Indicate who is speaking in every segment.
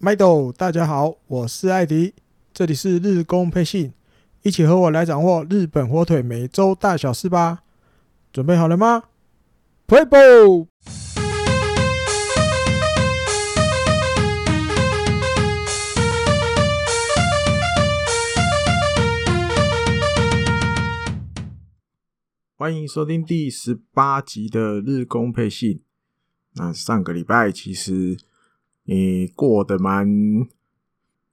Speaker 1: 麦豆，大家好，我是艾迪，这里是日工配信，一起和我来掌握日本火腿每周大小事吧。准备好了吗？Play ball！欢迎收听第十八集的日工配信。那上个礼拜其实。你过得蛮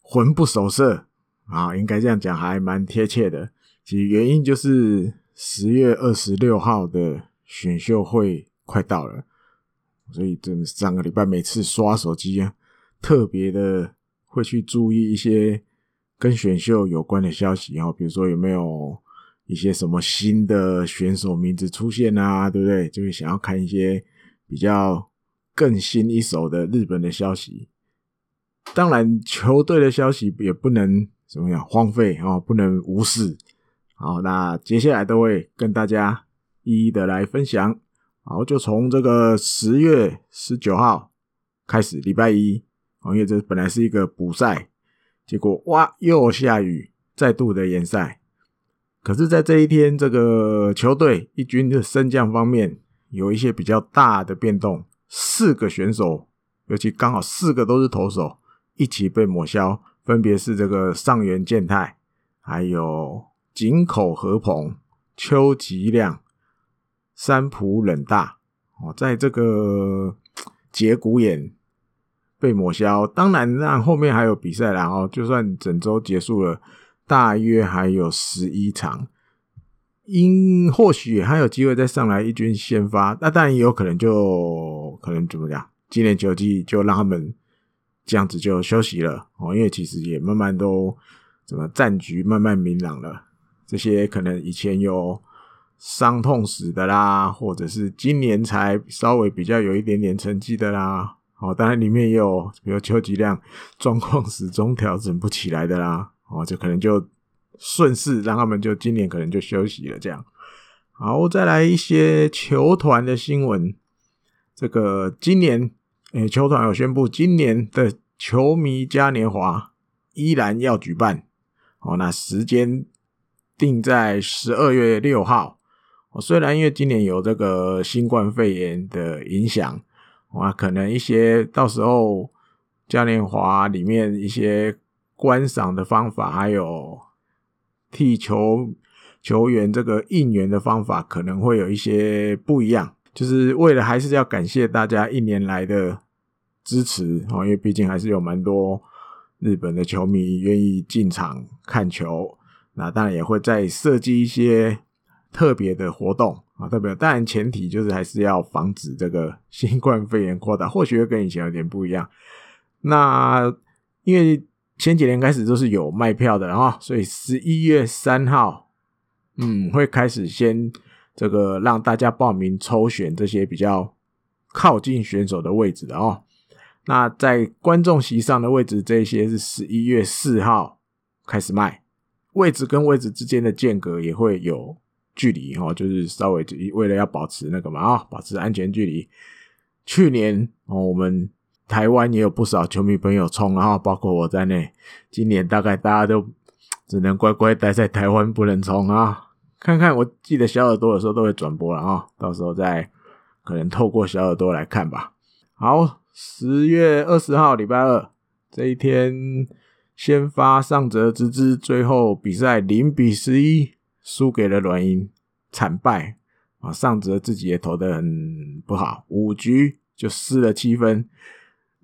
Speaker 1: 魂不守舍啊，应该这样讲还蛮贴切的。其实原因就是十月二十六号的选秀会快到了，所以真的上个礼拜每次刷手机啊，特别的会去注意一些跟选秀有关的消息啊，比如说有没有一些什么新的选手名字出现啊，对不对？就会想要看一些比较。更新一手的日本的消息，当然球队的消息也不能怎么样荒废哦，不能无视。好，那接下来都会跟大家一一的来分享。好，就从这个十月十九号开始，礼拜一，因为这本来是一个补赛，结果哇又下雨，再度的延赛。可是，在这一天，这个球队一军的升降方面有一些比较大的变动。四个选手，尤其刚好四个都是投手，一起被抹消，分别是这个上原健太，还有井口和鹏、秋吉亮、三浦稔大。哦，在这个节骨眼被抹消。当然，那后面还有比赛，然后就算整周结束了，大约还有十一场。因或许还有机会再上来一军先发，那当然也有可能就可能怎么讲，今年球季就让他们这样子就休息了哦，因为其实也慢慢都怎么战局慢慢明朗了，这些可能以前有伤痛史的啦，或者是今年才稍微比较有一点点成绩的啦，哦，当然里面也有比如邱吉亮状况始终调整不起来的啦，哦，就可能就。顺势让他们就今年可能就休息了，这样。好，再来一些球团的新闻。这个今年，诶，球团有宣布，今年的球迷嘉年华依然要举办。哦，那时间定在十二月六号。哦，虽然因为今年有这个新冠肺炎的影响，哇，可能一些到时候嘉年华里面一些观赏的方法还有。替球球员这个应援的方法可能会有一些不一样，就是为了还是要感谢大家一年来的支持哦，因为毕竟还是有蛮多日本的球迷愿意进场看球，那当然也会再设计一些特别的活动啊，特别当然前提就是还是要防止这个新冠肺炎扩大，或许会跟以前有点不一样。那因为。前几年开始都是有卖票的，然后所以十一月三号，嗯，会开始先这个让大家报名抽选这些比较靠近选手的位置的哦。那在观众席上的位置，这些是十一月四号开始卖，位置跟位置之间的间隔也会有距离哦，就是稍微为了要保持那个嘛啊，保持安全距离。去年哦，我们。台湾也有不少球迷朋友冲，啊包括我在内。今年大概大家都只能乖乖待在台湾，不能冲啊！看看，我记得小耳朵有时候都会转播了啊，到时候再可能透过小耳朵来看吧。好，十月二十号礼拜二这一天，先发上泽之之，最后比赛零比十一输给了软银，惨败啊！上泽自己也投得很不好，五局就失了七分。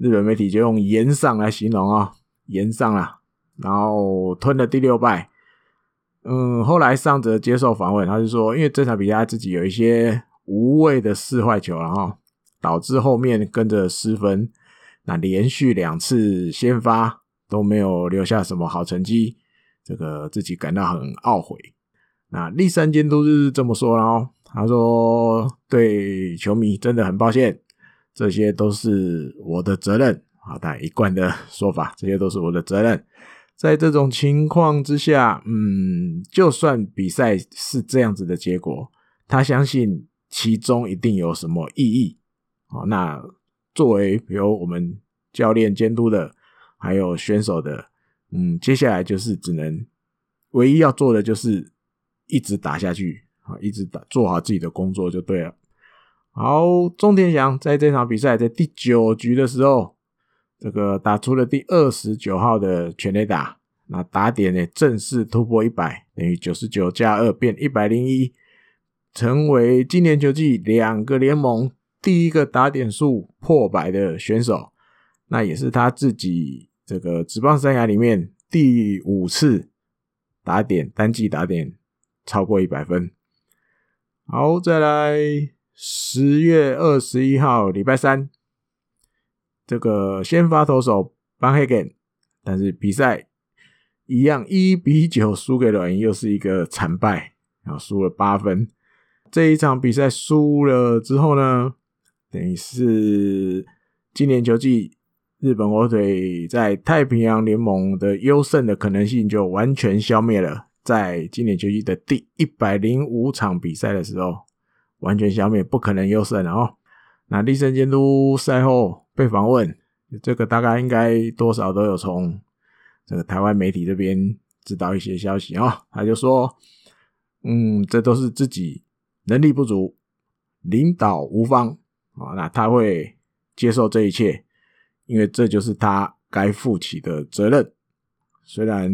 Speaker 1: 日本媒体就用“炎上”来形容啊、哦，炎上啊，然后吞了第六败。嗯，后来上泽接受访问，他就说，因为这场比赛自己有一些无谓的四坏球，然后导致后面跟着失分。那连续两次先发都没有留下什么好成绩，这个自己感到很懊悔。那立山监督就是这么说了哦，他说对球迷真的很抱歉。这些都是我的责任啊！他一贯的说法，这些都是我的责任。在这种情况之下，嗯，就算比赛是这样子的结果，他相信其中一定有什么意义啊。那作为比如我们教练监督的还有选手的，嗯，接下来就是只能唯一要做的就是一直打下去啊，一直打，做好自己的工作就对了。好，钟天祥在这场比赛在第九局的时候，这个打出了第二十九号的全垒打，那打点呢正式突破一百，等于九十九加二变一百零一，成为今年球季两个联盟第一个打点数破百的选手，那也是他自己这个职棒生涯里面第五次打点单季打点超过一百分。好，再来十月二十一号礼拜三。这个先发投手 Ban Hagen，但是比赛一样一比九输给软银，又是一个惨败，然后输了八分。这一场比赛输了之后呢，等于是今年球季日本火腿在太平洋联盟的优胜的可能性就完全消灭了。在今年球季的第一百零五场比赛的时候，完全消灭，不可能优胜了哦。那栗山监督赛后被访问，这个大概应该多少都有从这个台湾媒体这边知道一些消息啊、哦。他就说，嗯，这都是自己能力不足，领导无方啊、那他会接受这一切，因为这就是他该负起的责任。虽然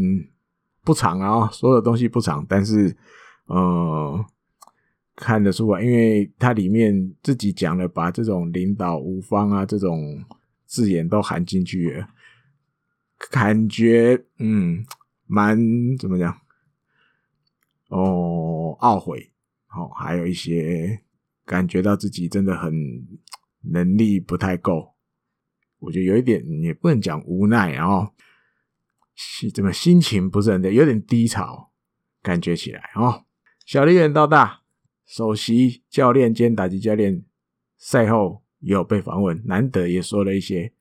Speaker 1: 不长啊，所有东西不长，但是呃。看得出来，因为它里面自己讲了，把这种领导无方啊这种字眼都含进去，感觉嗯蛮怎么讲哦懊悔哦，还有一些感觉到自己真的很能力不太够，我觉得有一点也不能讲无奈，然后怎么心情不是很对，有点低潮，感觉起来哦，小笠原到大。首席教练兼打击教练赛后也有被访问，难得也说了一些。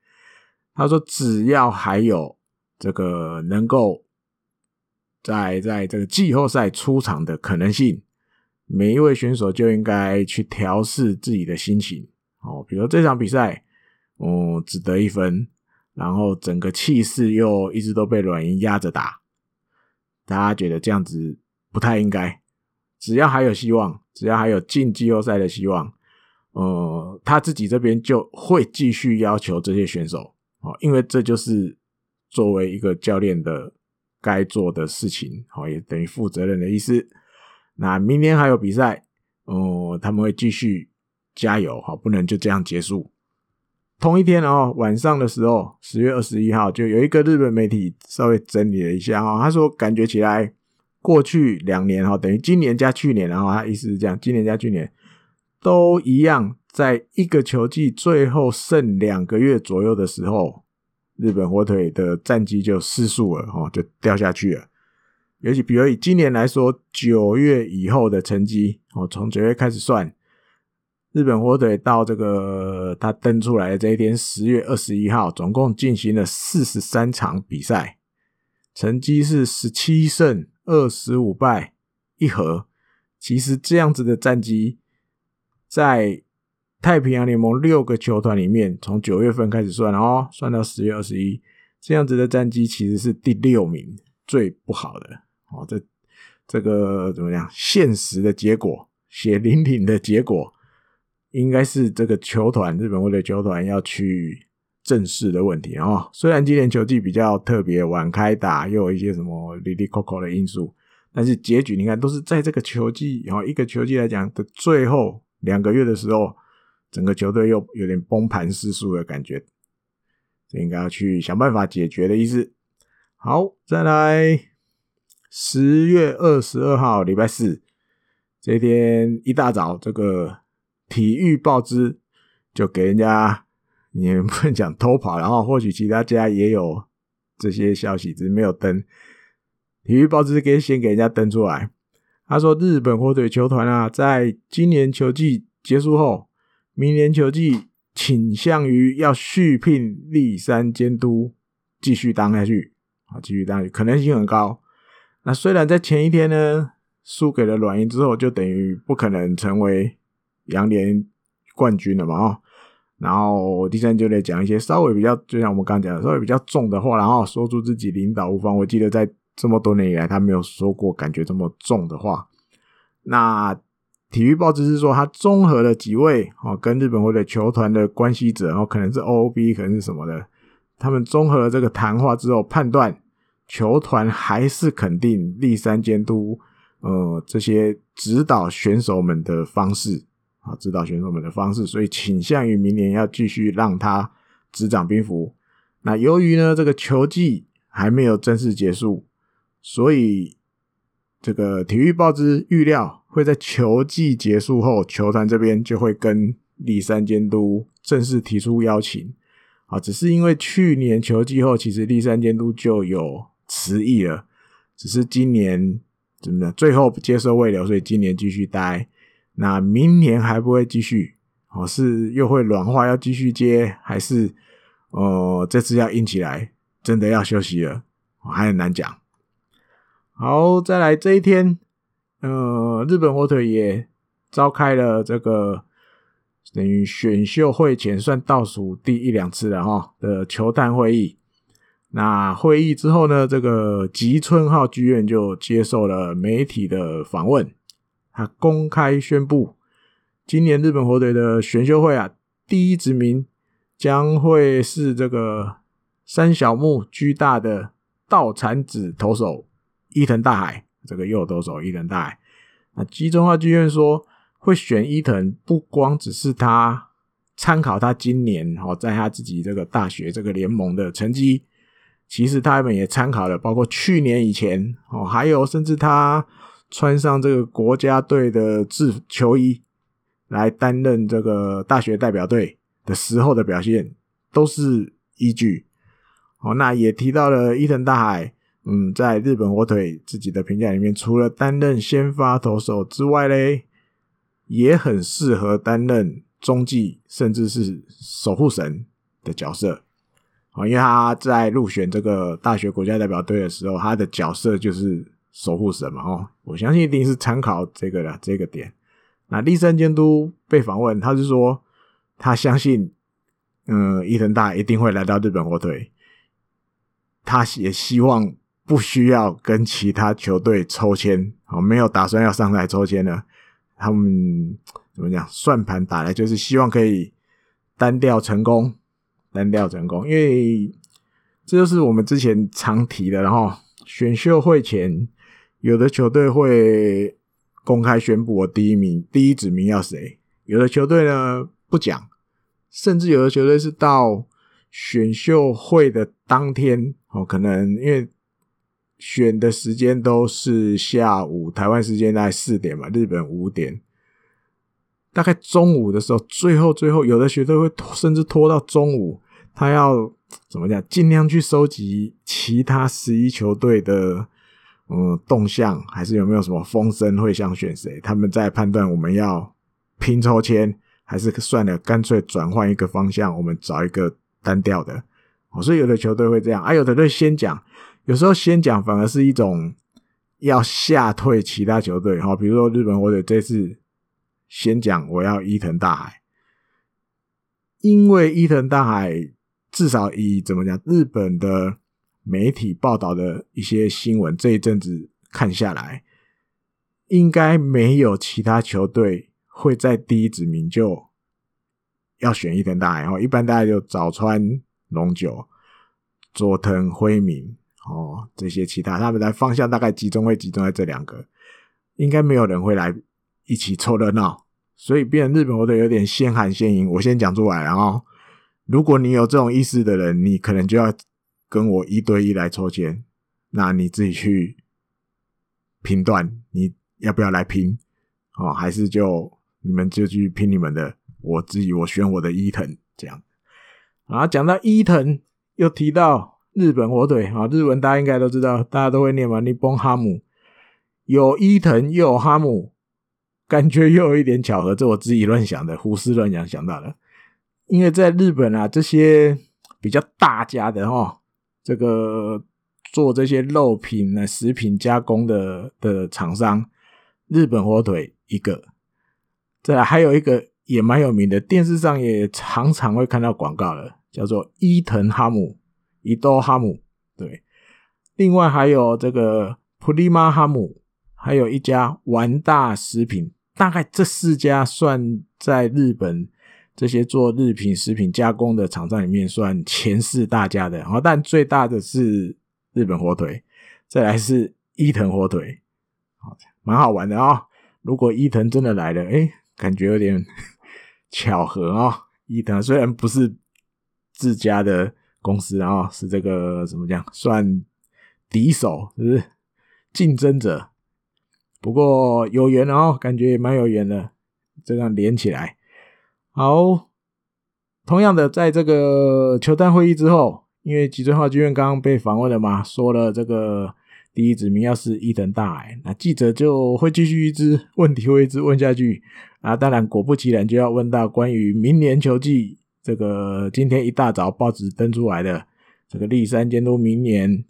Speaker 1: 他说：“只要还有这个能够在在这个季后赛出场的可能性，每一位选手就应该去调试自己的心情。哦，比如这场比赛，哦，只得一分，然后整个气势又一直都被软银压着打，大家觉得这样子不太应该。只要还有希望。”只要还有进季后赛的希望，呃，他自己这边就会继续要求这些选手，哦，因为这就是作为一个教练的该做的事情，哦，也等于负责任的意思。那明天还有比赛，哦、他们会继续加油，哈，不能就这样结束。同一天哦，晚上的时候，十月二十一号，就有一个日本媒体稍微整理了一下，哈，他说感觉起来。过去两年哈，等于今年加去年，然后他意思是这样，今年加去年都一样，在一个球季最后剩两个月左右的时候，日本火腿的战绩就失速了哈，就掉下去了。尤其比如以今年来说，九月以后的成绩哦，从九月开始算，日本火腿到这个他登出来的这一天，十月二十一号，总共进行了四十三场比赛，成绩是十七胜。二十五败一和，其实这样子的战绩，在太平洋联盟六个球团里面，从九月份开始算哦，算到十月二十一，这样子的战绩其实是第六名，最不好的哦。这这个怎么样？现实的结果，血淋淋的结果，应该是这个球团日本队的球团要去。正式的问题啊，虽然今年球季比较特别，晚开打，又有一些什么哩哩扣扣的因素，但是结局你看都是在这个球季，然后一个球季来讲的最后两个月的时候，整个球队又有点崩盘失速的感觉，这应该要去想办法解决的意思。好，再来十月二十二号礼拜四这天一大早，这个体育报纸就给人家。你不能讲偷跑，然后或许其他家也有这些消息，只是没有登。体育报纸给先给人家登出来，他说日本火腿球团啊，在今年球季结束后，明年球季倾向于要续聘立山监督继续当下去，啊，继续当下去可能性很高。那虽然在前一天呢输给了软银之后，就等于不可能成为羊联冠军了嘛，啊。然后第三就得讲一些稍微比较，就像我们刚讲的，稍微比较重的话，然后说出自己领导无方。我记得在这么多年以来，他没有说过感觉这么重的话。那体育报纸是说，他综合了几位哦，跟日本或者球团的关系者，然后可能是 OOB，可能是什么的，他们综合了这个谈话之后，判断球团还是肯定立三监督呃这些指导选手们的方式。啊，指导选手们的方式，所以倾向于明年要继续让他执掌兵符。那由于呢，这个球季还没有正式结束，所以这个体育报之预料会在球季结束后，球团这边就会跟立山监督正式提出邀请。啊，只是因为去年球季后，其实立山监督就有辞意了，只是今年怎么的，最后接受未留，所以今年继续待。那明年还不会继续哦？是又会软化要继续接，还是呃这次要硬起来，真的要休息了？我还很难讲。好，再来这一天，呃，日本火腿也召开了这个等于选秀会前算倒数第一两次了哈的球探会议。那会议之后呢，这个吉村浩剧院就接受了媒体的访问。他公开宣布，今年日本火腿的选秀会啊，第一指名将会是这个三小木居大的稻产子投手伊藤大海，这个右投手伊藤大海。那吉村浩剧院说，会选伊藤，不光只是他参考他今年哦，在他自己这个大学这个联盟的成绩，其实他们也参考了，包括去年以前哦，还有甚至他。穿上这个国家队的制球衣来担任这个大学代表队的时候的表现都是依据。哦，那也提到了伊藤大海，嗯，在日本火腿自己的评价里面，除了担任先发投手之外嘞，也很适合担任中继甚至是守护神的角色。哦，因为他在入选这个大学国家代表队的时候，他的角色就是。守护神嘛，哦，我相信一定是参考这个的这个点。那立山监督被访问，他是说他相信，嗯，伊藤大一定会来到日本火腿，他也希望不需要跟其他球队抽签，哦，没有打算要上来抽签的。他们怎么讲？算盘打来就是希望可以单调成功，单调成功，因为这就是我们之前常提的，然后选秀会前。有的球队会公开宣布我第一名、第一指名要谁，有的球队呢不讲，甚至有的球队是到选秀会的当天哦，可能因为选的时间都是下午台湾时间大概四点嘛，日本五点，大概中午的时候，最后最后有的球队会甚至拖到中午，他要怎么讲，尽量去收集其他十一球队的。嗯，动向还是有没有什么风声会想选谁？他们在判断我们要拼抽签，还是算了，干脆转换一个方向，我们找一个单调的。哦，所以有的球队会这样，啊，有的队先讲，有时候先讲反而是一种要吓退其他球队。哈，比如说日本火腿这次先讲我要伊藤大海，因为伊藤大海至少以怎么讲日本的。媒体报道的一些新闻，这一阵子看下来，应该没有其他球队会在第一指名就要选伊藤大海哦。一般大家就早川龙九、佐藤辉明哦，这些其他他们的方向大概集中会集中在这两个，应该没有人会来一起凑热闹，所以变日本火腿有点先喊先赢。我先讲出来，然后如果你有这种意思的人，你可能就要。跟我一对一来抽签，那你自己去评断你要不要来拼哦，还是就你们就去拼你们的，我自己我选我的伊藤这样。啊，讲到伊藤，又提到日本火腿啊，日文大家应该都知道，大家都会念嘛，日本哈姆有伊藤又有哈姆，感觉又有一点巧合，这我自己乱想的，胡思乱想想到的，因为在日本啊，这些比较大家的哈。这个做这些肉品呢、食品加工的的厂商，日本火腿一个，再来还有一个也蛮有名的，电视上也常常会看到广告的，叫做伊藤哈姆，伊多哈姆。对，另外还有这个普利玛哈姆，还有一家丸大食品，大概这四家算在日本这些做日品食品加工的厂商里面算前四大家的。然后，但最大的是日本火腿，再来是伊藤火腿，好，蛮好玩的啊、哦。如果伊藤真的来了，诶，感觉有点。巧合啊、哦，伊藤虽然不是自家的公司啊、哦，是这个怎么讲，算敌手，是不是竞争者？不过有缘哦，感觉也蛮有缘的，这样连起来。好，同样的，在这个球探会议之后，因为吉村浩剧院刚刚被访问了嘛，说了这个。第一指名要是伊藤大海，那记者就会继续一直问题会一直问下去啊。当然，果不其然就要问到关于明年球季这个今天一大早报纸登出来的这个立山监督明年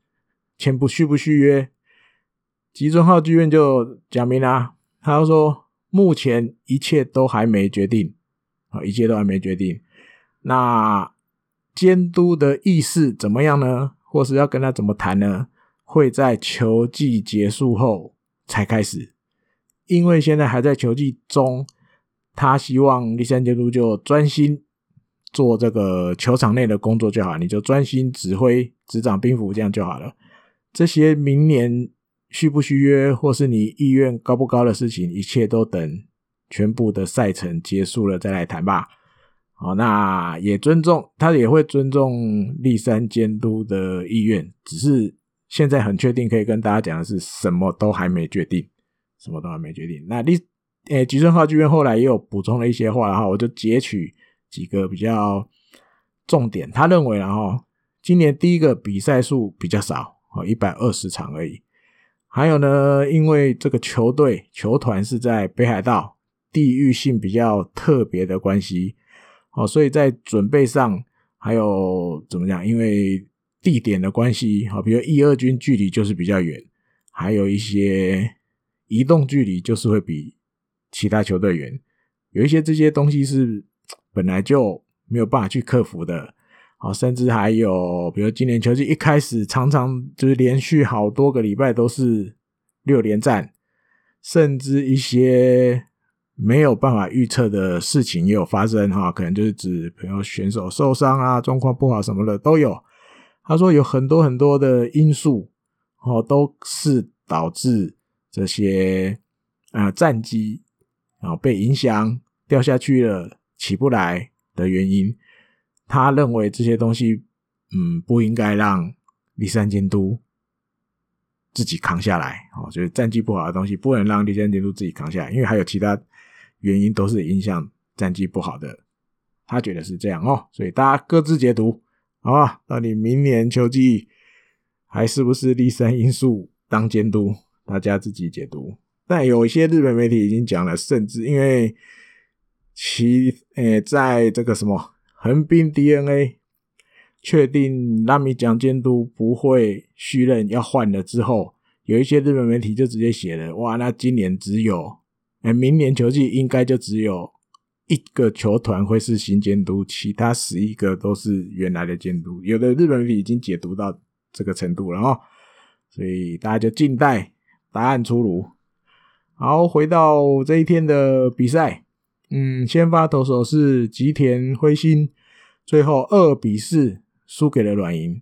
Speaker 1: 签不续不续约，吉村浩剧院就讲明了，他说目前一切都还没决定啊，一切都还没决定。那监督的意思怎么样呢？或是要跟他怎么谈呢？会在球季结束后才开始，因为现在还在球季中，他希望立山监督就专心做这个球场内的工作就好，你就专心指挥、执掌兵符这样就好了。这些明年续不续约，或是你意愿高不高的事情，一切都等全部的赛程结束了再来谈吧。好，那也尊重他，也会尊重立山监督的意愿，只是。现在很确定可以跟大家讲的是，什么都还没决定，什么都还没决定。那立诶，吉村浩剧院后来也有补充了一些话，然后我就截取几个比较重点。他认为，然后今年第一个比赛数比较少，哦，一百二十场而已。还有呢，因为这个球队球团是在北海道，地域性比较特别的关系，哦，所以在准备上还有怎么讲？因为地点的关系，好，比如一二军距离就是比较远，还有一些移动距离就是会比其他球队远，有一些这些东西是本来就没有办法去克服的，好，甚至还有，比如今年球季一开始常常就是连续好多个礼拜都是六连战，甚至一些没有办法预测的事情也有发生，哈，可能就是指比如选手受伤啊，状况不好什么的都有。他说有很多很多的因素，哦，都是导致这些啊战绩啊被影响掉下去了，起不来的原因。他认为这些东西，嗯，不应该让立山监督自己扛下来。哦，就是战绩不好的东西，不能让立山监督自己扛下来，因为还有其他原因都是影响战绩不好的。他觉得是这样哦，所以大家各自解读。好吧，到底明年秋季还是不是立山因素当监督？大家自己解读。但有一些日本媒体已经讲了，甚至因为其诶、在这个什么横滨 DNA 确定拉米奖监督不会续任要换了之后，有一些日本媒体就直接写了：哇，那今年只有明年球季应该就只有。一个球团会是新监督，其他十一个都是原来的监督。有的日本已经解读到这个程度了哦，所以大家就静待答案出炉。好，回到这一天的比赛，嗯，先发投手是吉田辉星，最后二比四输给了软银。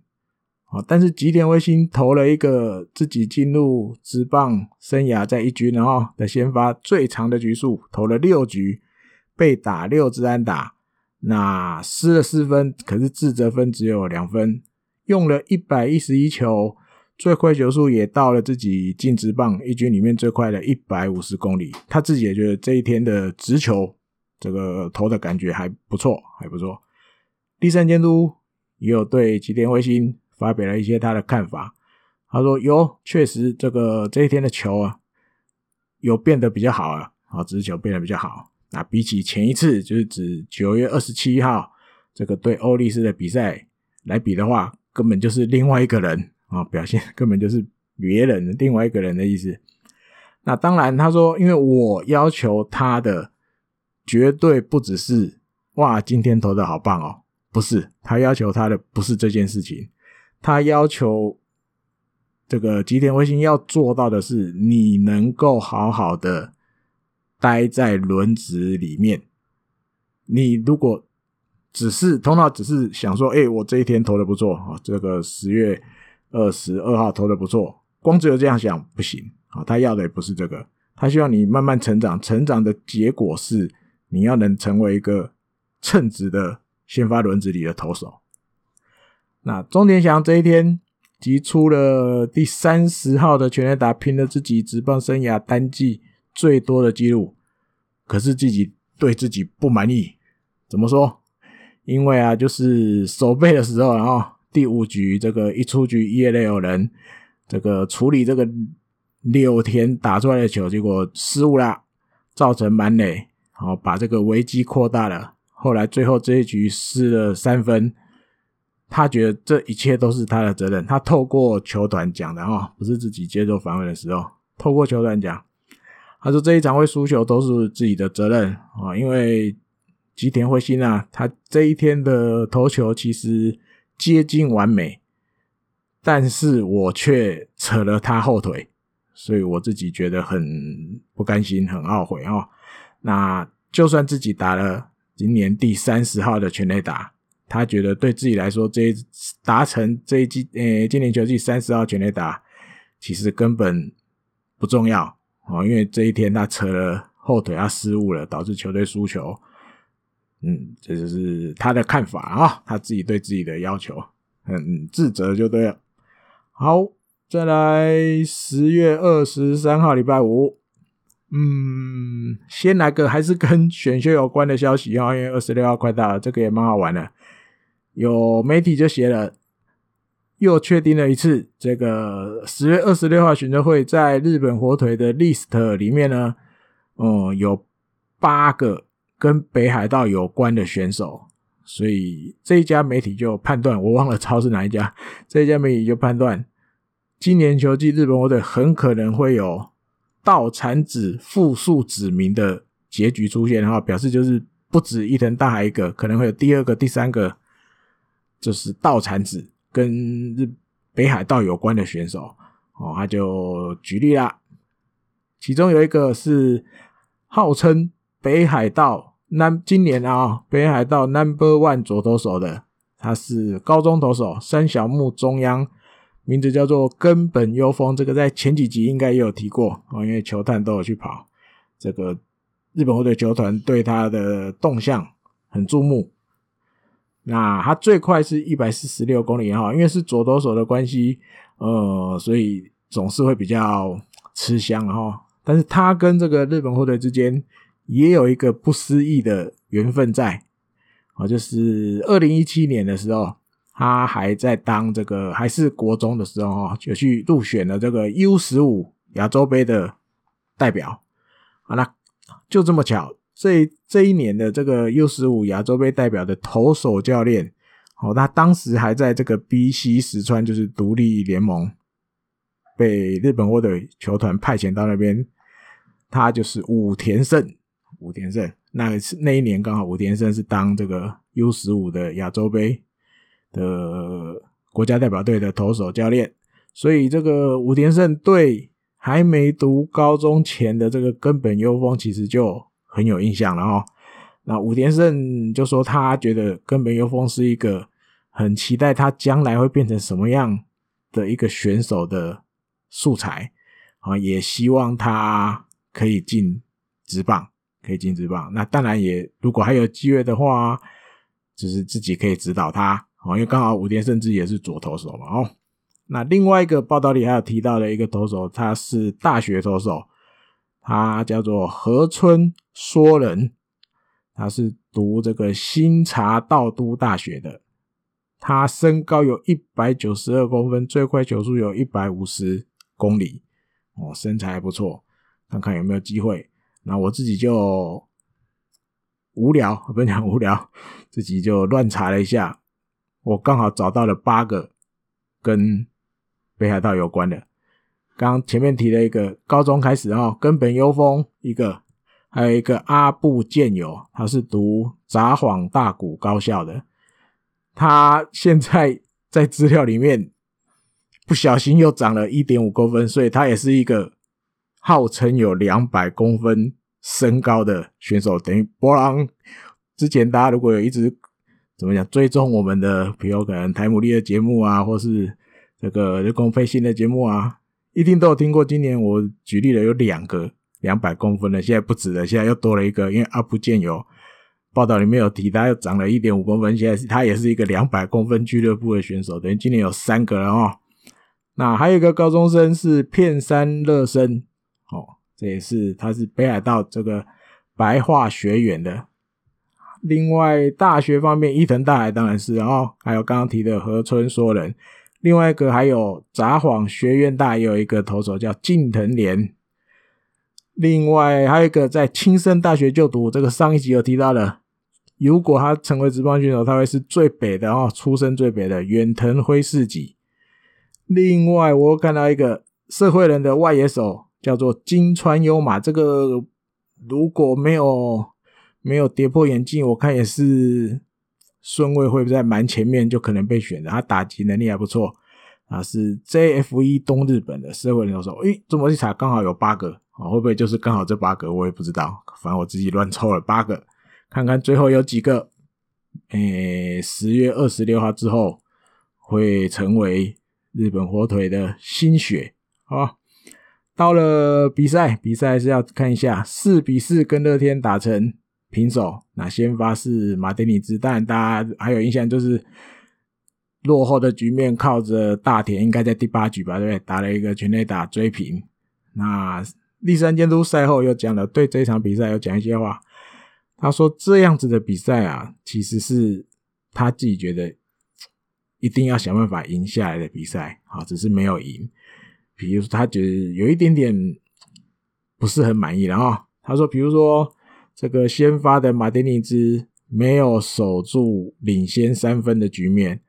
Speaker 1: 好，但是吉田辉星投了一个自己进入职棒生涯在一军然后的先发最长的局数，投了六局。被打六支安打，那失了四分，可是自责分只有两分，用了一百一十一球，最快球速也到了自己进职棒一军里面最快的一百五十公里。他自己也觉得这一天的直球这个投的感觉还不错，还不错。第三监督也有对吉田辉星发表了一些他的看法，他说：“哟，确实这个这一天的球啊，有变得比较好啊，啊，直球变得比较好。”那比起前一次，就是指九月二十七号这个对欧力士的比赛来比的话，根本就是另外一个人啊，表现根本就是别人，另外一个人的意思。那当然，他说，因为我要求他的绝对不只是哇，今天投的好棒哦，不是，他要求他的不是这件事情，他要求这个吉田辉星要做到的是，你能够好好的待在轮子里面。你如果只是头脑只是想说，哎、我这一天投的不错啊，这个十月二十二号投的不错，光只有这样想不行啊，他要的也不是这个。他希望你慢慢成长，成长的结果是你要能成为一个称职的先发轮子里的投手。那中田翔这一天击出了第三十号的全垒打，拼了自己职棒生涯单季最多的纪录，可是自己对自己不满意。怎么说？因为啊，就是守备的时候，然后第五局这个一出局业内有人，这个处理这个。柳田打出来的球，结果失误了，造成满垒，然后把这个危机扩大了。后来最后这一局失了三分，他觉得这一切都是他的责任。他透过球团讲的哈，不是自己接受访问的时候，透过球团讲，他说这一场会输球都是自己的责任啊，因为吉田辉星啊，他这一天的投球其实接近完美，但是我却扯了他后腿。所以我自己觉得很不甘心，很懊悔哦。那就算自己打了今年第三十号的全垒打，他觉得对自己来说，这一达成这一季，诶，今年球季三十号全垒打，其实根本不重要哦，因为这一天他扯了后腿，他失误了，导致球队输球。嗯，这就是他的看法啊、他自己对自己的要求很自责就对了。好。再来十月二十三号礼拜五，嗯，先来个还是跟选秀有关的消息啊，因为二十六号快到了，这个也蛮好玩的。有媒体就写了，又确定了一次，这个十月二十六号选择会在日本火腿的 list 里面呢，嗯，有八个跟北海道有关的选手，所以这一家媒体就判断，我忘了抄是哪一家，这一家媒体就判断。今年球季，日本火腿很可能会有道产子复数指名的结局出现，然后，表示就是不止伊藤大海一个，可能会有第二个、第三个，就是道产子跟日北海道有关的选手，哦，他就举例啦，其中有一个是号称北海道南今年啊北海道 Number One 左投手的，他是高中投手三小木中央。名字叫做根本优风，这个在前几集应该也有提过哦，因为球探都有去跑，这个日本火腿球团对他的动向很注目。那他最快是一百四十六公里哈，因为是左投手的关系，呃，所以总是会比较吃香哈。但是他跟这个日本火腿之间也有一个不思议的缘分在，啊，就是二零一七年的时候。他还在当这个还是国中的时候哈，就去入选了这个 U 十五亚洲杯的代表。好了，就这么巧，这这一年的这个 U 十五亚洲杯代表的投手教练，哦，他当时还在这个 BC 石川，就是独立联盟，被日本火腿球团派遣到那边。他就是武田胜，武田胜，那是那一年刚好武田胜是当这个 U 十五的亚洲杯。的国家代表队的投手教练，所以这个武田胜对还没读高中前的这个根本优风其实就很有印象了哦。那武田胜就说他觉得根本优风是一个很期待他将来会变成什么样的一个选手的素材啊，也希望他可以进职棒，可以进职棒。那当然也如果还有机会的话，就是自己可以指导他。哦，因为刚好武田胜之也是左投手嘛。哦，那另外一个报道里还有提到的一个投手，他是大学投手，他叫做河村说人，他是读这个新茶道都大学的，他身高有一百九十二公分，最快球速有一百五十公里，哦，身材还不错，看看有没有机会。那我自己就无聊，不能讲无聊，自己就乱查了一下。我刚好找到了八个跟北海道有关的。刚前面提了一个高中开始哦，根本优风一个，还有一个阿布健友，他是读札幌大谷高校的，他现在在资料里面不小心又长了一点五公分，所以他也是一个号称有两百公分身高的选手，等于波浪。之前大家如果有一直怎么讲追踪我们的，比如可能台姆利的节目啊，或是这个日工配信的节目啊，一定都有听过。今年我举例了有两个两百公分的，现在不止了，现在又多了一个，因为阿部健友报道里面有提，他又长了一点五公分，现在他也是一个两百公分俱乐部的选手，等于今年有三个了哦。那还有一个高中生是片山乐生，哦，这也是他是北海道这个白话学园的。另外，大学方面，伊藤大海当然是，然后还有刚刚提的河村说人，另外一个还有札幌学院大也有一个投手叫近藤廉，另外还有一个在青森大学就读，这个上一集有提到的，如果他成为职棒选手，他会是最北的哦，出生最北的远藤辉世纪。另外，我看到一个社会人的外野手叫做金川优马，这个如果没有。没有跌破眼镜，我看也是顺位会不会在蛮前面，就可能被选的。他打击能力还不错啊，是 JFE 东日本的社会人说，诶，这么一查刚好有八个啊，会不会就是刚好这八个？我也不知道，反正我自己乱抽了八个，看看最后有几个。诶，十月二十六号之后会成为日本火腿的新血啊。到了比赛，比赛是要看一下四比四跟乐天打成。平手，那先发是马丁尼兹，但大家还有印象就是落后的局面，靠着大田应该在第八局吧，对不对？打了一个全垒打追平。那立山监督赛后又讲了，对这场比赛有讲一些话。他说这样子的比赛啊，其实是他自己觉得一定要想办法赢下来的比赛，好，只是没有赢。比如说他觉得有一点点不是很满意，然后他说，比如说。这个先发的马丁尼兹没有守住领先三分的局面，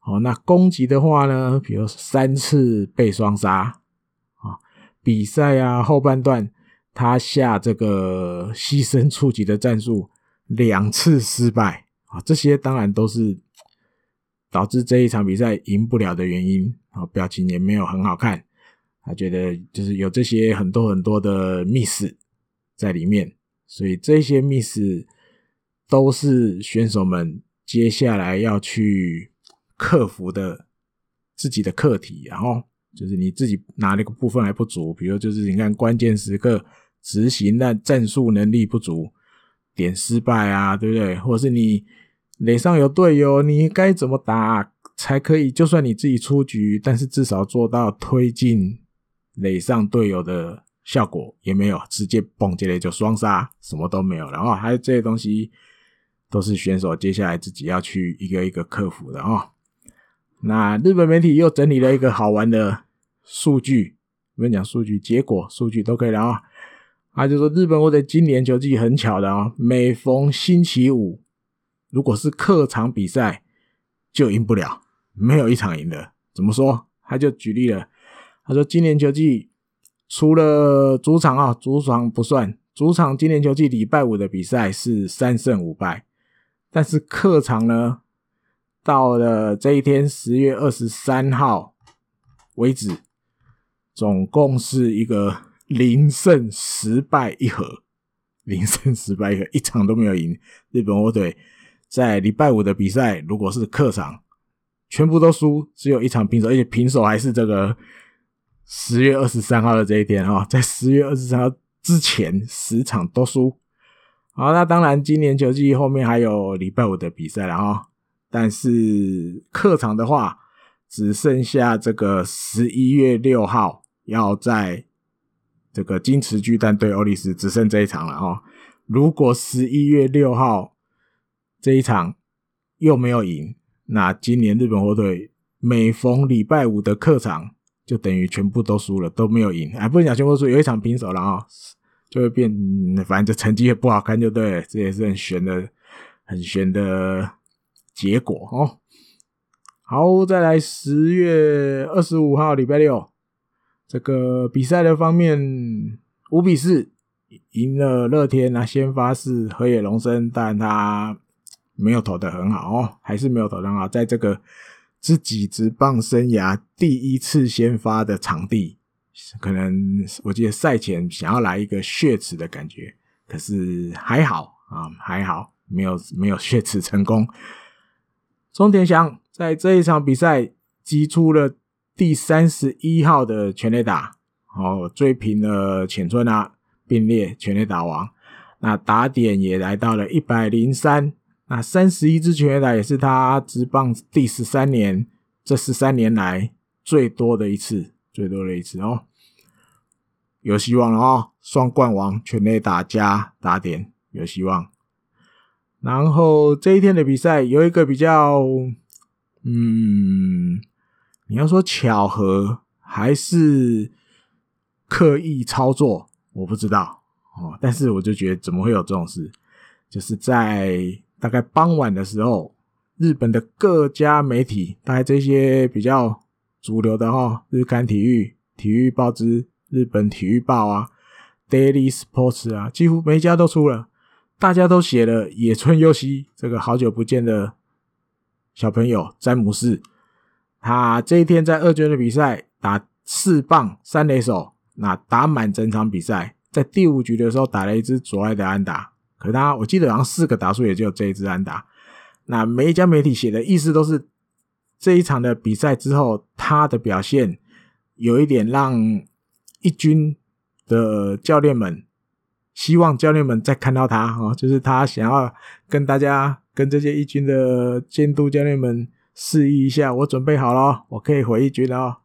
Speaker 1: 好，那攻击的话呢，比如三次被双杀啊，比赛啊后半段他下这个牺牲触及的战术两次失败啊，这些当然都是导致这一场比赛赢不了的原因啊，表情也没有很好看，他觉得就是有这些很多很多的 miss 在里面。所以这些 miss 都是选手们接下来要去克服的自己的课题，然后就是你自己哪一个部分还不足，比如就是你看关键时刻执行的战术能力不足，点失败啊，对不对？或者是你垒上有队友，你该怎么打才可以？就算你自己出局，但是至少做到推进垒上队友的。效果也没有，直接蹦进来就双杀，什么都没有。然后还有这些东西，都是选手接下来自己要去一个一个克服的哦。那日本媒体又整理了一个好玩的数据，我跟你讲数据，结果数据都可以了啊。他就说日本或者今年球季很巧的啊，每逢星期五，如果是客场比赛就赢不了，没有一场赢的。怎么说？他就举例了，他说今年球季。除了主场啊，主场不算。主场今年球季礼拜五的比赛是三胜五败，但是客场呢，到了这一天十月二十三号为止，总共是一个零胜十败一和，零胜十败一和，一场都没有赢。日本火腿在礼拜五的比赛，如果是客场，全部都输，只有一场平手，而且平手还是这个。十月二十三号的这一天啊，在十月二十三号之前十场都输。好，那当然今年球季后面还有礼拜五的比赛了哈，但是客场的话只剩下这个十一月六号要在这个金池巨蛋对欧力士，只剩这一场了哈。如果十一月六号这一场又没有赢，那今年日本火腿每逢礼拜五的客场。就等于全部都输了，都没有赢，哎，不能讲全部输，有一场平手了啊，就会变，反正这成绩也不好看，就对，这也是很悬的、很悬的结果哦。好，再来十月二十五号礼拜六，这个比赛的方面五比四赢了乐天啊，先发是河野龙生，但他没有投的很好哦，还是没有投得很好，在这个自己职棒生涯第一次先发的场地，可能我记得赛前想要来一个血池的感觉，可是还好啊，还好没有没有血池成功。中田翔在这一场比赛击出了第三十一号的全垒打，哦，追平了浅村啊，并列全垒打王。那打点也来到了一百零三，那三十一支全垒打也是他职棒第十三年，这十三年来最多的一次，最多的一次哦，有希望了哦，双冠王全垒打加打点有希望。然后这一天的比赛有一个比较，嗯，你要说巧合还是刻意操作，我不知道哦。但是我就觉得怎么会有这种事？就是在大概傍晚的时候，日本的各家媒体，大概这些比较主流的哈，日刊体育、体育报纸、日本体育报啊、Daily Sports 啊，几乎每一家都出了。大家都写了野村佑希这个好久不见的小朋友詹姆斯，他这一天在二军的比赛打四棒三垒手，那打满整场比赛，在第五局的时候打了一支左外的安打，可他我记得好像四个打数也就这一支安打。那每一家媒体写的意思都是这一场的比赛之后，他的表现有一点让一军的教练们。希望教练们再看到他哦，就是他想要跟大家、跟这些一军的监督教练们示意一下，我准备好了，我可以回一军了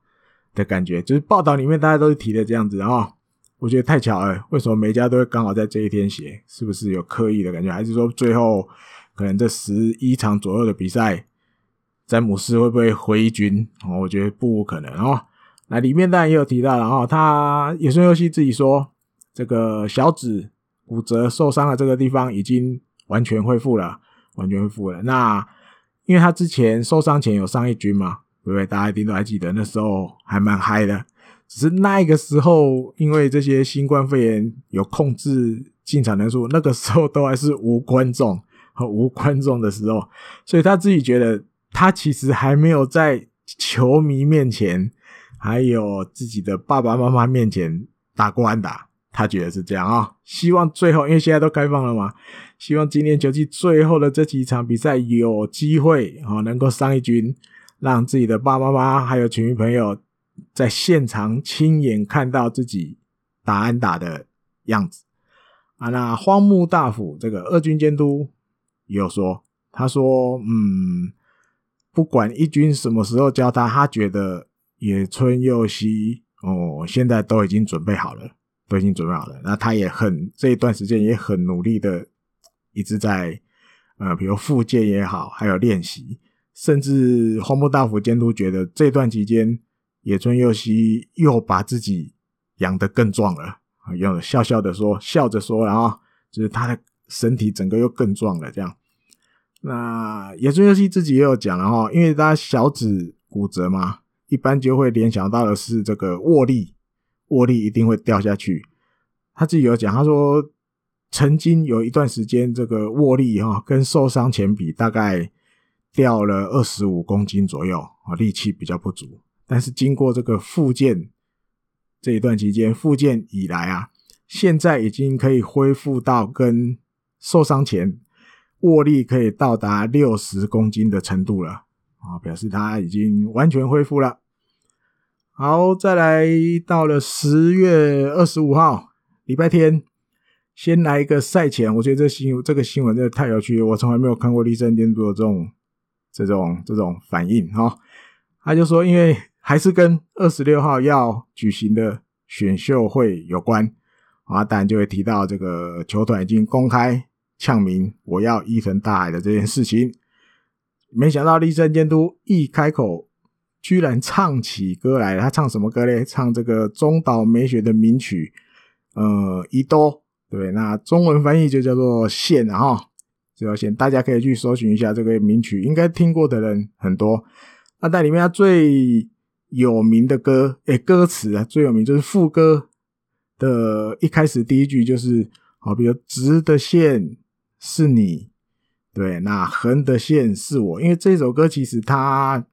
Speaker 1: 的感觉。就是报道里面大家都是提的这样子哦，我觉得太巧了，为什么每家都会刚好在这一天写？是不是有刻意的感觉？还是说最后可能这十一场左右的比赛，詹姆斯会不会回军？哦，我觉得不可能哦。那里面当然也有提到了哦，他野村游戏自己说。这个小指骨折受伤的这个地方已经完全恢复了，完全恢复了。那因为他之前受伤前有上一军嘛，对不对？大家一定都还记得，那时候还蛮嗨的。只是那个时候，因为这些新冠肺炎有控制进场人数，那个时候都还是无观众和无观众的时候，所以他自己觉得他其实还没有在球迷面前，还有自己的爸爸妈妈面前打过安打。他觉得是这样啊、希望最后，因为现在都开放了嘛，希望今年球季最后的这几场比赛有机会啊、哦，能够上一军，让自己的爸爸妈妈还有球迷朋友在现场亲眼看到自己打安打的样子啊。那荒木大辅这个二军监督也有说，他说，嗯，不管一军什么时候教他，他觉得野村佑希哦，现在都已经准备好了。都已经准备好了，那他也很这一段时间也很努力的，一直在呃，比如复健也好，还有练习，甚至荒木大辅监督觉得这段期间野村佑希又把自己养得更壮了，又笑笑的说，笑着说，然后就是他的身体整个又更壮了，这样。那野村佑希自己也有讲了哈，因为他小指骨折嘛，一般就会联想到的是这个握力。握力一定会掉下去。他自己有讲，他说曾经有一段时间，这个握力哈跟受伤前比，大概掉了二十五公斤左右啊，力气比较不足。但是经过这个复健这一段期间，复健以来啊，现在已经可以恢复到跟受伤前握力可以到达六十公斤的程度了啊，表示他已经完全恢复了。好，再来到了十月二十五号，礼拜天，先来一个赛前。我觉得这新这个新闻真的太有趣，我从来没有看过栗山监督的这种这种这种反应哈。他就说，因为还是跟二十六号要举行的选秀会有关啊，当然就会提到这个球团已经公开呛明我要伊藤大海的这件事情。没想到立正监督一开口。居然唱起歌来了，他唱什么歌嘞？唱这个中岛美雪的名曲，呃，伊多，对，那中文翻译就叫做线啊哈，这条线大家可以去搜寻一下这个名曲，应该听过的人很多。那在里面，他最有名的歌，诶、歌词啊，最有名就是副歌的一开始第一句就是，好，比如直的线是你，对，那横的线是我，因为这首歌其实它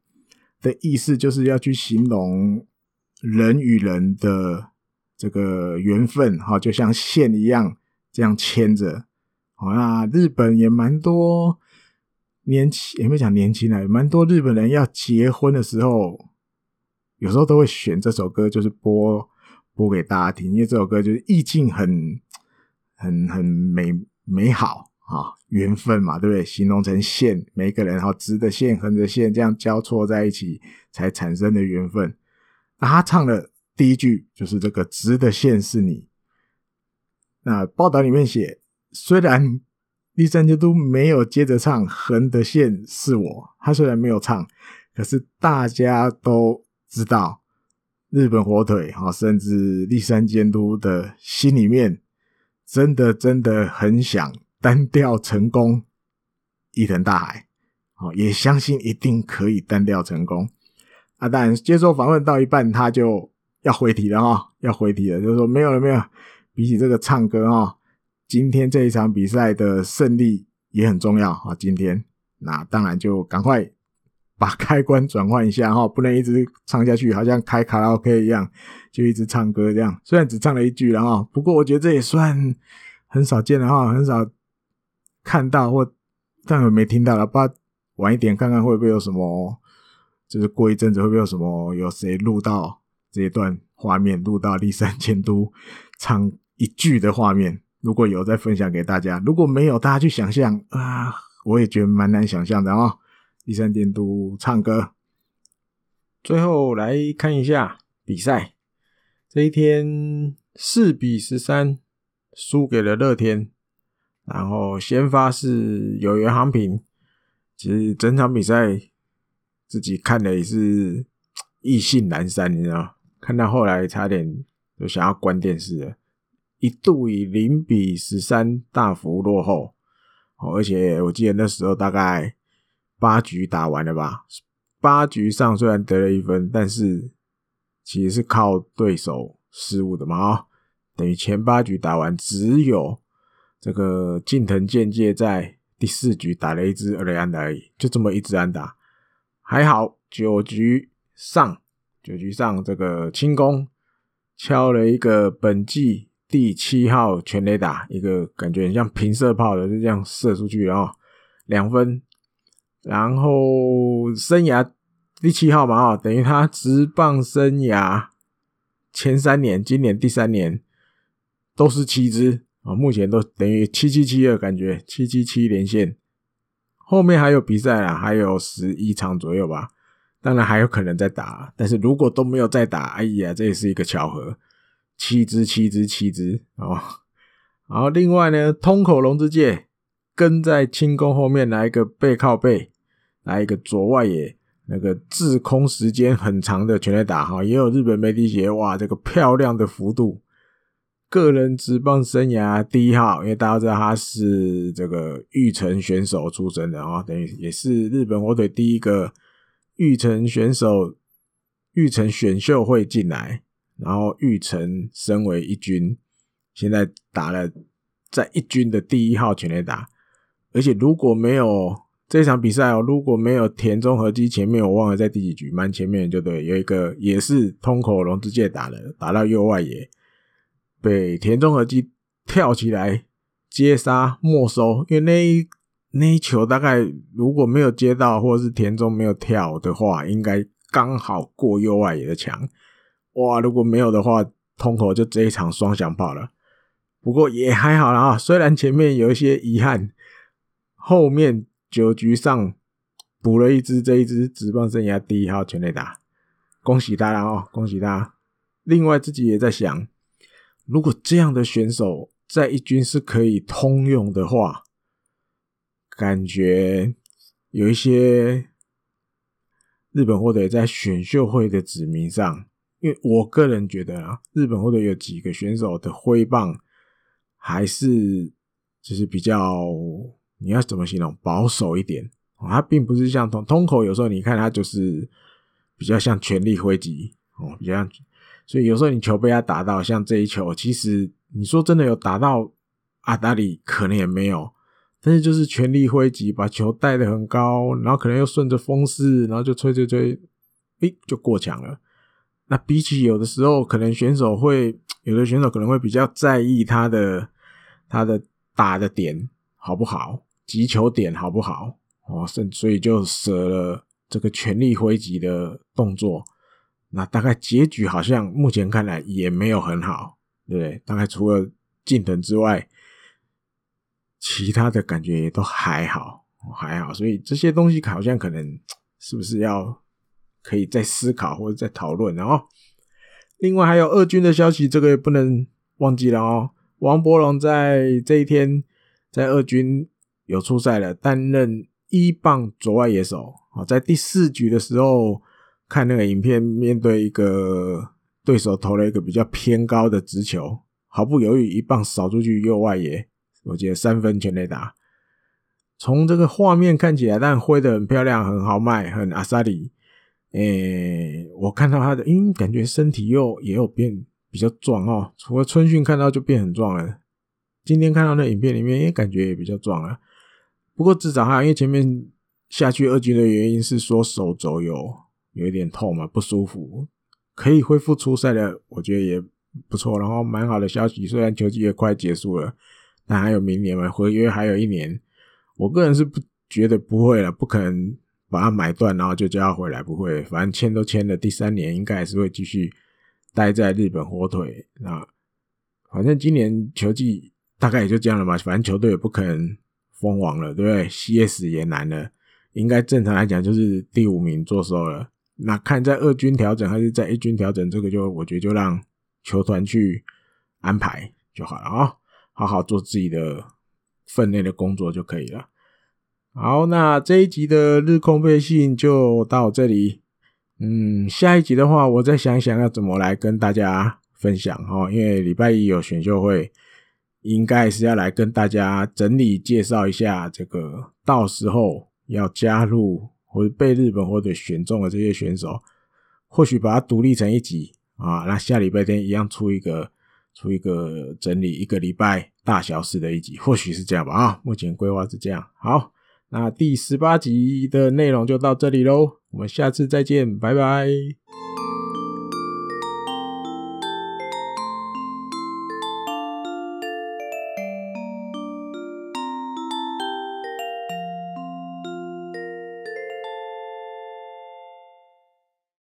Speaker 1: 的意思就是要去形容人与人的这个缘分，哈，就像线一样这样牵着。好，那日本也蛮多年轻，也没讲年轻人，蛮多日本人要结婚的时候，有时候都会选这首歌，就是播播给大家听，因为这首歌就是意境很很很美美好啊，缘分嘛，对不对？形容成线，每个人，然后直的线、横的线这样交错在一起才产生的缘分。那他唱的第一句就是这个直的线是你。那报道里面写，虽然立山监督没有接着唱横的线是我，他虽然没有唱，可是大家都。知道日本火腿哈，甚至立山监督的心里面，真的真的很想单调成功伊藤大海，好，也相信一定可以单调成功。啊，当然接受访问到一半，他就要回题了哈，要回题了，就是说没有了没有。比起这个唱歌哈，今天这一场比赛的胜利也很重要啊。今天那当然就赶快。把开关转换一下哈，不能一直唱下去，好像开卡拉 OK 一样，就一直唱歌这样。虽然只唱了一句了哈，不过我觉得这也算很少见的哈，很少看到或但我没听到了。不然晚一点看看会不会有什么，就是过一阵子会不会有什么有谁录到这一段画面，录到立山监督唱一句的画面。如果有，再分享给大家；如果没有，大家去想象啊，我也觉得蛮难想象的啊。第三监督唱歌，最后来看一下比赛。这一天四比十三输给了乐天，然后先发是有原航平。其实整场比赛自己看的也是意兴阑珊，你知道？看到后来差点就想要关电视了，一度以零比十三大幅落后。而且我记得那时候大概。八局打完了吧？八局上虽然得了一分，但是其实是靠对手失误的嘛。啊，等于前八局打完，只有这个近藤健介在第四局打了一支二垒安打而已，就这么一支安打。还好九局上，九局上这个轻功敲了一个本季第七号全垒打，一个感觉很像平射炮的，就这样射出去，然后两分。然后生涯第七号嘛，等于他职棒生涯前三年，今年第三年都是七支啊，目前都等于七七七二，感觉七七七连线。后面还有比赛啊，还有十一场左右吧，当然还有可能再打，但是如果都没有再打，哎呀，这也是一个巧合，七支七支七支哦。然后另外呢，通口龙之介。跟在清宫后面来一个背靠背，来一个左外野，那个滞空时间很长的全垒打哈，也有日本媒体写哇，这个漂亮的幅度，个人职棒生涯第一号，因为大家知道他是这个玉成选手出身的啊，等于也是日本火腿第一个玉成选手，玉成选秀会进来，然后玉成升为一军，现在打了在一军的第一号全垒打。而且如果没有这场比赛哦，如果没有田中和基前面，我忘了在第几局，蛮前面就对，有一个也是通口龙之介打的，打到右外野，被田中和基跳起来接杀没收，因为那一那一球大概如果没有接到，或者是田中没有跳的话，应该刚好过右外野的墙。哇，如果没有的话，通口就这一场双响炮了。不过也还好啦啊，虽然前面有一些遗憾。后面九局上补了一支，这一支职棒生涯第一号全垒打，恭喜他了哦，恭喜他！另外自己也在想，如果这样的选手在一军是可以通用的话，感觉有一些日本或者在选秀会的指名上，因为我个人觉得啊，日本或者有几个选手的挥棒还是就是比较。你要怎么形容？保守一点，哦，他并不是像通通口，有时候你看他就是比较像全力挥击哦，比较像，所以有时候你球被他打到，像这一球，其实你说真的有打到阿达里，可能也没有，但是就是全力挥击，把球带得很高，然后可能又顺着风势，然后就吹吹吹，诶，就过墙了。那比起有的时候，可能选手会，有的选手可能会比较在意他的他的打的点好不好，击球点好不好，哦，甚所以就舍了这个全力挥击的动作。那大概结局好像目前看来也没有很好，对不对？大概除了近藤之外，其他的感觉也都还好，还好。所以这些东西好像可能是不是要可以再思考或者再讨论，然后另外还有二军的消息，这个也不能忘记了哦。王柏融在这一天在二军有出赛了，担任一棒左外野手。好，在第四局的时候。看那个影片，面对一个对手投了一个比较偏高的直球，毫不犹豫一棒扫出去右外野，我记得三分全垒打。从这个画面看起来，但挥得很漂亮，很豪迈，很阿萨里。诶，我看到他的，因感觉身体又也有变比较壮哦。除了春训看到就变很壮了，今天看到那影片里面，也感觉也比较壮了。不过至少还因为前面下去二军的原因是说手肘有。有一点痛嘛，不舒服，可以恢复出赛的，我觉得也不错。然后蛮好的消息，虽然球季也快结束了，但还有明年嘛，合约还有一年。我个人是不觉得不会了，不可能把它买断，然后就叫他回来，不会。反正签都签了，第三年应该还是会继续待在日本火腿。那反正今年球季大概也就这样了嘛，反正球队也不可能封王了，对不对？CS 也难了，应该正常来讲就是第五名做收了。那看在二军调整还是在一军调整，这个就我觉得就让球团去安排就好了啊，好好做自己的分内的工作就可以了。好，那这一集的日空配信就到这里。嗯，下一集的话，我再想想要怎么来跟大家分享哈，因为礼拜一有选秀会，应该是要来跟大家整理介绍一下这个，到时候要加入。或者被日本或者选中的这些选手，或许把它独立成一集啊，那下礼拜天一样出一个出一个整理一个礼拜大小事的一集，或许是这样吧啊，目前规划是这样。好，那第十八集的内容就到这里喽，我们下次再见，拜拜。